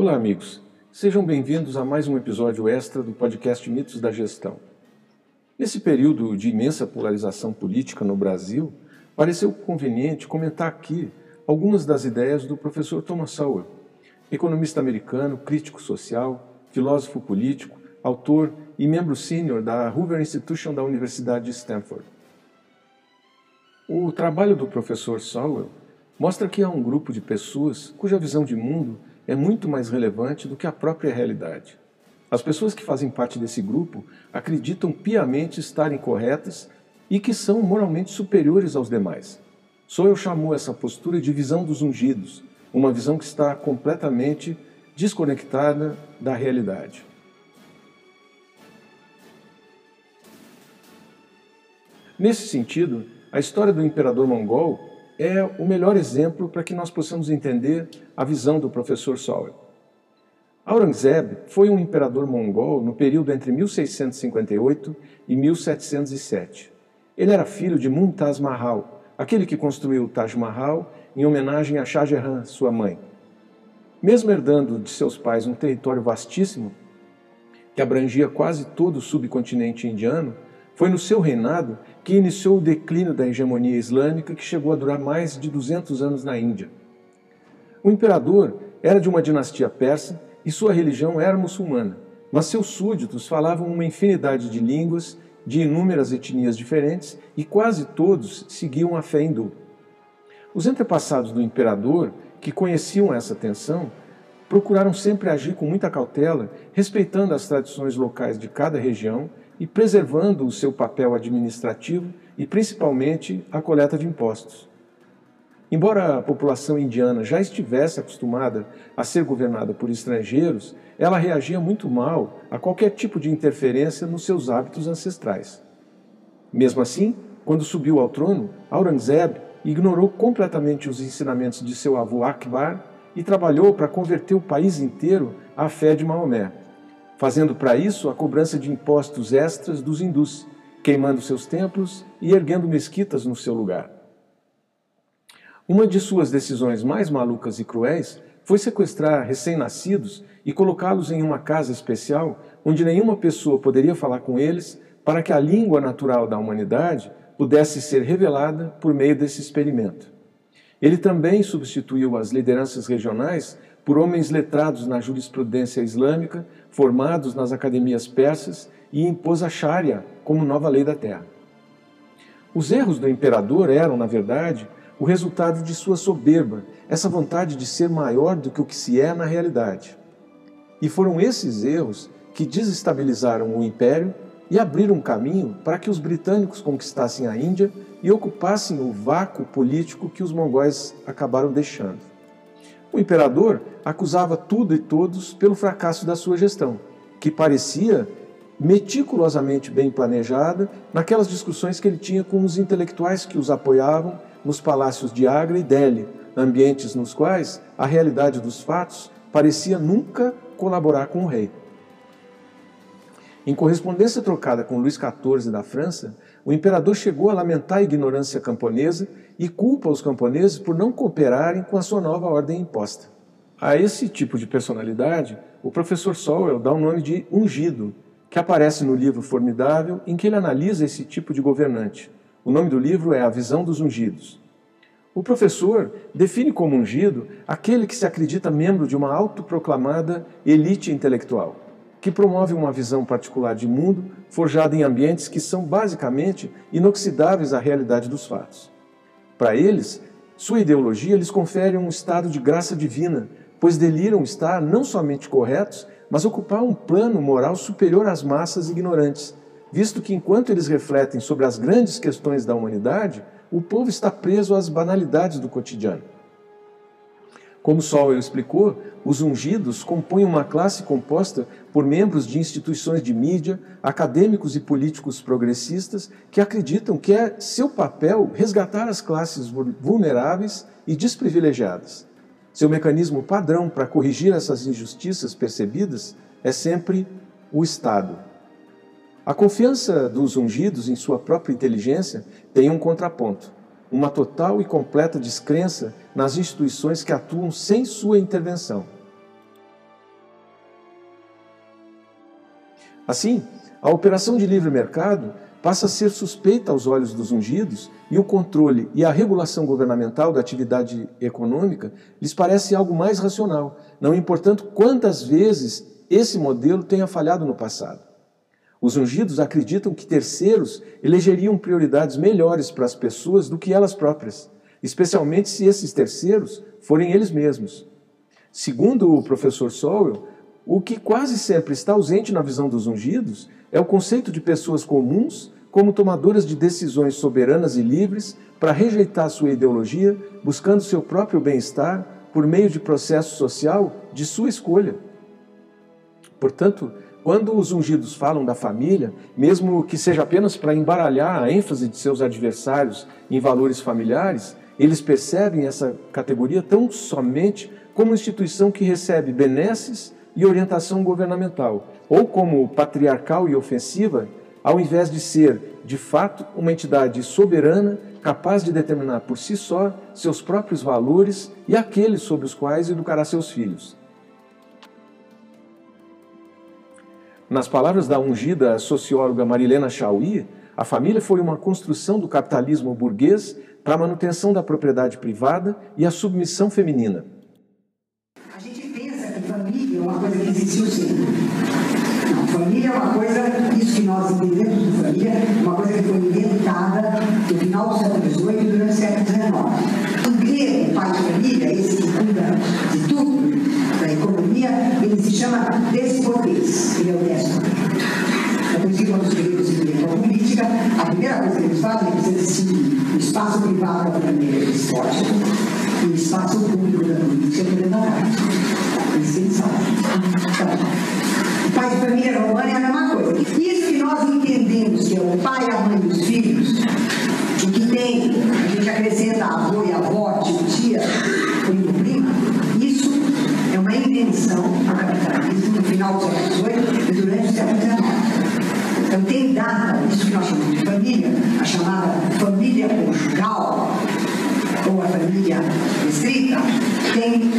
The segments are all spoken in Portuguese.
Olá, amigos. Sejam bem-vindos a mais um episódio extra do podcast Mitos da Gestão. Nesse período de imensa polarização política no Brasil, pareceu conveniente comentar aqui algumas das ideias do professor Thomas Sowell, economista americano, crítico social, filósofo político, autor e membro sênior da Hoover Institution da Universidade de Stanford. O trabalho do professor Sowell mostra que há um grupo de pessoas cuja visão de mundo é muito mais relevante do que a própria realidade. As pessoas que fazem parte desse grupo acreditam piamente estarem corretas e que são moralmente superiores aos demais. Sowell chamou essa postura de visão dos ungidos, uma visão que está completamente desconectada da realidade. Nesse sentido, a história do imperador mongol é o melhor exemplo para que nós possamos entender a visão do professor Sowell. Aurangzeb foi um imperador mongol no período entre 1658 e 1707. Ele era filho de Mumtaz Mahal, aquele que construiu o Taj Mahal em homenagem a Shah Jahan, sua mãe. Mesmo herdando de seus pais um território vastíssimo, que abrangia quase todo o subcontinente indiano, foi no seu reinado que iniciou o declínio da hegemonia islâmica que chegou a durar mais de 200 anos na Índia. O imperador era de uma dinastia persa e sua religião era muçulmana, mas seus súditos falavam uma infinidade de línguas de inúmeras etnias diferentes e quase todos seguiam a fé hindu. Os antepassados do imperador, que conheciam essa tensão, procuraram sempre agir com muita cautela, respeitando as tradições locais de cada região e preservando o seu papel administrativo e principalmente a coleta de impostos. Embora a população indiana já estivesse acostumada a ser governada por estrangeiros, ela reagia muito mal a qualquer tipo de interferência nos seus hábitos ancestrais. Mesmo assim, quando subiu ao trono, Aurangzeb ignorou completamente os ensinamentos de seu avô Akbar e trabalhou para converter o país inteiro à fé de Maomé fazendo para isso a cobrança de impostos extras dos hindus, queimando seus templos e erguendo mesquitas no seu lugar. Uma de suas decisões mais malucas e cruéis foi sequestrar recém-nascidos e colocá-los em uma casa especial onde nenhuma pessoa poderia falar com eles para que a língua natural da humanidade pudesse ser revelada por meio desse experimento. Ele também substituiu as lideranças regionais por homens letrados na jurisprudência islâmica, formados nas academias persas, e impôs a Sharia como nova lei da terra. Os erros do imperador eram, na verdade, o resultado de sua soberba, essa vontade de ser maior do que o que se é na realidade. E foram esses erros que desestabilizaram o império e abriram caminho para que os britânicos conquistassem a Índia e ocupassem o vácuo político que os mongóis acabaram deixando. O imperador acusava tudo e todos pelo fracasso da sua gestão, que parecia meticulosamente bem planejada naquelas discussões que ele tinha com os intelectuais que os apoiavam nos palácios de Agra e Delhi, ambientes nos quais a realidade dos fatos parecia nunca colaborar com o rei. Em correspondência trocada com Luís XIV da França, o imperador chegou a lamentar a ignorância camponesa e culpa os camponeses por não cooperarem com a sua nova ordem imposta. A esse tipo de personalidade, o professor Sowell dá o nome de ungido, que aparece no livro Formidável, em que ele analisa esse tipo de governante. O nome do livro é A Visão dos Ungidos. O professor define como ungido aquele que se acredita membro de uma autoproclamada elite intelectual que promove uma visão particular de mundo forjada em ambientes que são basicamente inoxidáveis à realidade dos fatos. Para eles, sua ideologia lhes confere um estado de graça divina, pois deliram estar não somente corretos, mas ocupar um plano moral superior às massas ignorantes, visto que enquanto eles refletem sobre as grandes questões da humanidade, o povo está preso às banalidades do cotidiano. Como Sowell explicou, os ungidos compõem uma classe composta por membros de instituições de mídia, acadêmicos e políticos progressistas que acreditam que é seu papel resgatar as classes vulneráveis e desprivilegiadas. Seu mecanismo padrão para corrigir essas injustiças percebidas é sempre o Estado. A confiança dos ungidos em sua própria inteligência tem um contraponto uma total e completa descrença nas instituições que atuam sem sua intervenção. Assim, a operação de livre mercado passa a ser suspeita aos olhos dos ungidos e o controle e a regulação governamental da atividade econômica lhes parece algo mais racional, não importando quantas vezes esse modelo tenha falhado no passado. Os ungidos acreditam que terceiros elegeriam prioridades melhores para as pessoas do que elas próprias, especialmente se esses terceiros forem eles mesmos. Segundo o professor Sowell, o que quase sempre está ausente na visão dos ungidos é o conceito de pessoas comuns como tomadoras de decisões soberanas e livres para rejeitar sua ideologia, buscando seu próprio bem-estar por meio de processo social de sua escolha. Portanto, quando os ungidos falam da família, mesmo que seja apenas para embaralhar a ênfase de seus adversários em valores familiares, eles percebem essa categoria tão somente como instituição que recebe benesses e orientação governamental, ou como patriarcal e ofensiva, ao invés de ser, de fato, uma entidade soberana capaz de determinar por si só seus próprios valores e aqueles sobre os quais educará seus filhos. Nas palavras da ungida socióloga Marilena Chauí, a família foi uma construção do capitalismo burguês para a manutenção da propriedade privada e a submissão feminina. A gente pensa que família é uma coisa que existiu sempre. Família é uma coisa, isso que nós entendemos de família, uma coisa que foi inventada no final do século XVIII e durante o século XIX. O grego, pai de família, esse que cuida de tudo, da economia, ele se chama despotes, ele é o déspota. É por isso que quando os gregos se a política, a primeira coisa que eles fazem é que eles distinguem o espaço privado da família despótica e o espaço público da política. É isso que eles fazem. O pai de família romana é a mesma coisa. Isso que nós entendemos que é o pai, a mãe e os filhos, o que tem, a gente acrescenta avô e avó, tio, tia, primo, prima, isso é uma invenção do capitalismo no final do século XVIII e durante o século XIX. Então tem data, isso que nós chamamos de família, a chamada família conjugal, ou a família restrita, tem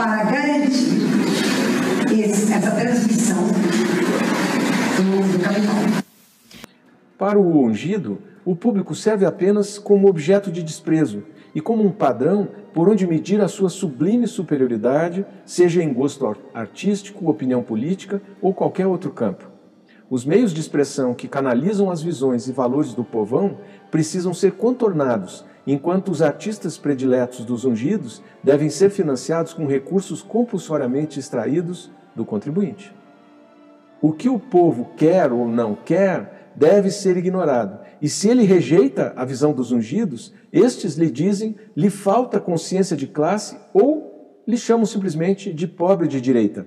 para garantir esse, essa transmissão do, do capital. Para o ungido, o público serve apenas como objeto de desprezo e como um padrão por onde medir a sua sublime superioridade, seja em gosto artístico, opinião política ou qualquer outro campo. Os meios de expressão que canalizam as visões e valores do povão precisam ser contornados, enquanto os artistas prediletos dos ungidos devem ser financiados com recursos compulsoriamente extraídos do contribuinte. O que o povo quer ou não quer deve ser ignorado. E se ele rejeita a visão dos ungidos, estes lhe dizem lhe falta consciência de classe ou lhe chamam simplesmente de pobre de direita.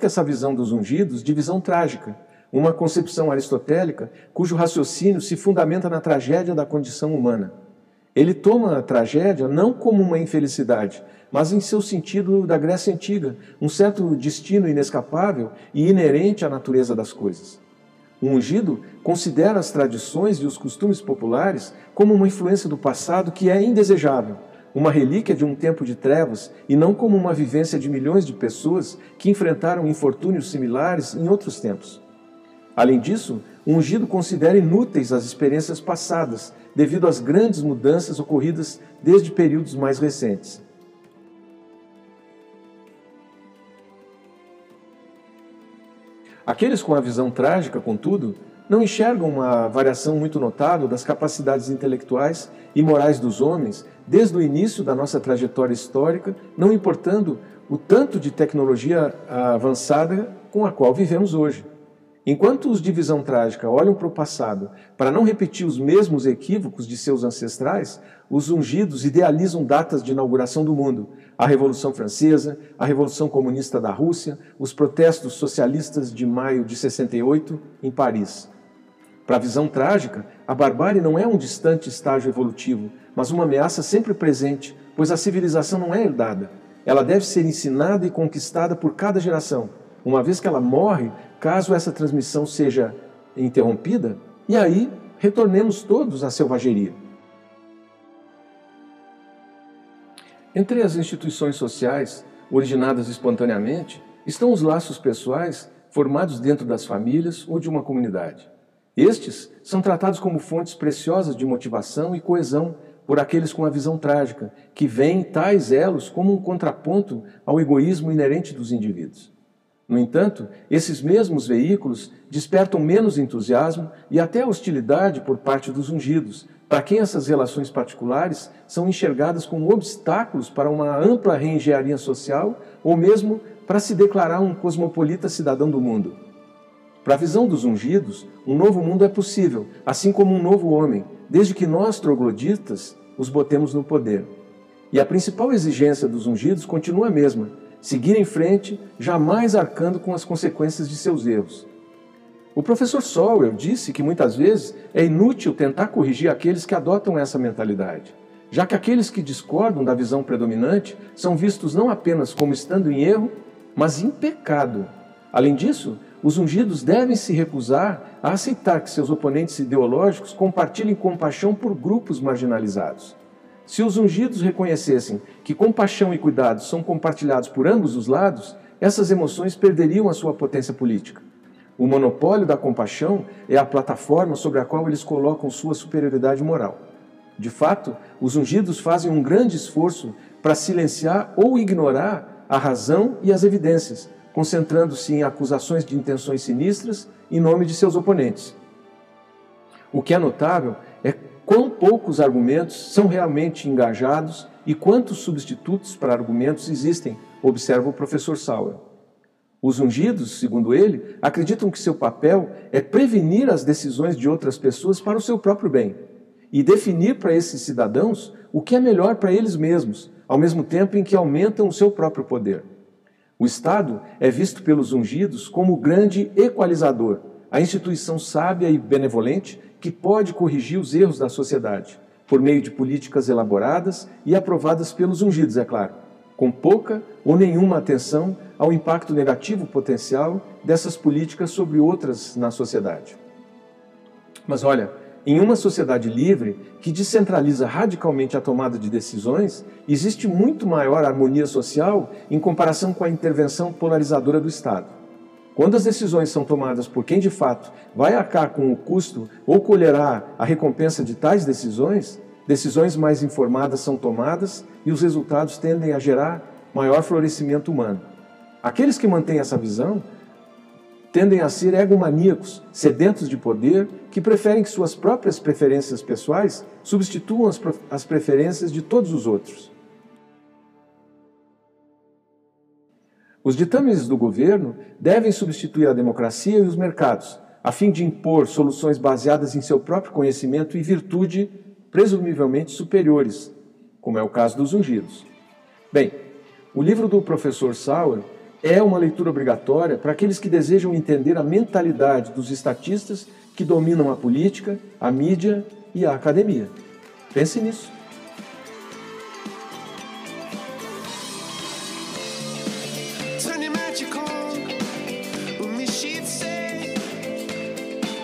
Essa visão dos ungidos de visão trágica, uma concepção aristotélica cujo raciocínio se fundamenta na tragédia da condição humana. Ele toma a tragédia não como uma infelicidade, mas em seu sentido da Grécia Antiga, um certo destino inescapável e inerente à natureza das coisas. O ungido considera as tradições e os costumes populares como uma influência do passado que é indesejável, uma relíquia de um tempo de trevas e não como uma vivência de milhões de pessoas que enfrentaram infortúnios similares em outros tempos. Além disso, o ungido considera inúteis as experiências passadas devido às grandes mudanças ocorridas desde períodos mais recentes. Aqueles com a visão trágica, contudo, não enxergam uma variação muito notável das capacidades intelectuais e morais dos homens desde o início da nossa trajetória histórica, não importando o tanto de tecnologia avançada com a qual vivemos hoje. Enquanto os de visão trágica olham para o passado para não repetir os mesmos equívocos de seus ancestrais, os ungidos idealizam datas de inauguração do mundo, a Revolução Francesa, a Revolução Comunista da Rússia, os protestos socialistas de maio de 68 em Paris. Para a visão trágica, a barbárie não é um distante estágio evolutivo, mas uma ameaça sempre presente, pois a civilização não é herdada. Ela deve ser ensinada e conquistada por cada geração, uma vez que ela morre, caso essa transmissão seja interrompida, e aí retornemos todos à selvageria. Entre as instituições sociais, originadas espontaneamente, estão os laços pessoais formados dentro das famílias ou de uma comunidade. Estes são tratados como fontes preciosas de motivação e coesão por aqueles com a visão trágica, que veem tais elos como um contraponto ao egoísmo inerente dos indivíduos. No entanto, esses mesmos veículos despertam menos entusiasmo e até hostilidade por parte dos ungidos, para quem essas relações particulares são enxergadas como obstáculos para uma ampla reengenharia social ou mesmo para se declarar um cosmopolita cidadão do mundo. Para a visão dos ungidos, um novo mundo é possível, assim como um novo homem, desde que nós, trogloditas, os botemos no poder. E a principal exigência dos ungidos continua a mesma: seguir em frente, jamais arcando com as consequências de seus erros. O professor Sowell disse que muitas vezes é inútil tentar corrigir aqueles que adotam essa mentalidade, já que aqueles que discordam da visão predominante são vistos não apenas como estando em erro, mas em pecado. Além disso, os ungidos devem se recusar a aceitar que seus oponentes ideológicos compartilhem compaixão por grupos marginalizados. Se os ungidos reconhecessem que compaixão e cuidado são compartilhados por ambos os lados, essas emoções perderiam a sua potência política. O monopólio da compaixão é a plataforma sobre a qual eles colocam sua superioridade moral. De fato, os ungidos fazem um grande esforço para silenciar ou ignorar a razão e as evidências, concentrando-se em acusações de intenções sinistras em nome de seus oponentes. O que é notável é quão poucos argumentos são realmente engajados e quantos substitutos para argumentos existem, observa o professor Sauer. Os ungidos, segundo ele, acreditam que seu papel é prevenir as decisões de outras pessoas para o seu próprio bem e definir para esses cidadãos o que é melhor para eles mesmos, ao mesmo tempo em que aumentam o seu próprio poder. O Estado é visto pelos ungidos como o grande equalizador, a instituição sábia e benevolente que pode corrigir os erros da sociedade, por meio de políticas elaboradas e aprovadas pelos ungidos, é claro, com pouca ou nenhuma atenção ao impacto negativo potencial dessas políticas sobre outras na sociedade. Mas olha, em uma sociedade livre, que descentraliza radicalmente a tomada de decisões, existe muito maior harmonia social em comparação com a intervenção polarizadora do Estado. Quando as decisões são tomadas por quem de fato vai arcar com o custo ou colherá a recompensa de tais decisões, decisões mais informadas são tomadas e os resultados tendem a gerar maior florescimento humano. Aqueles que mantêm essa visão tendem a ser egomaníacos, sedentos de poder, que preferem que suas próprias preferências pessoais substituam as, as preferências de todos os outros. Os ditames do governo devem substituir a democracia e os mercados, a fim de impor soluções baseadas em seu próprio conhecimento e virtude presumivelmente superiores, como é o caso dos ungidos. Bem, o livro do professor Sauer é uma leitura obrigatória para aqueles que desejam entender a mentalidade dos estatistas que dominam a política, a mídia e a academia. Pense nisso. turning she say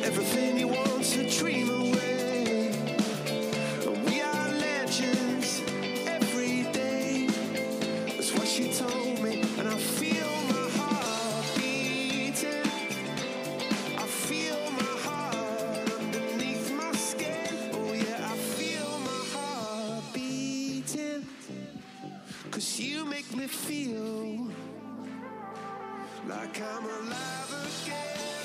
everything he wants away. And we are legends every day. That's what she told me, and I feel my heart beating. I feel my heart underneath my skin. Oh yeah, I feel my heart. Cause you make me feel like I'm alive again.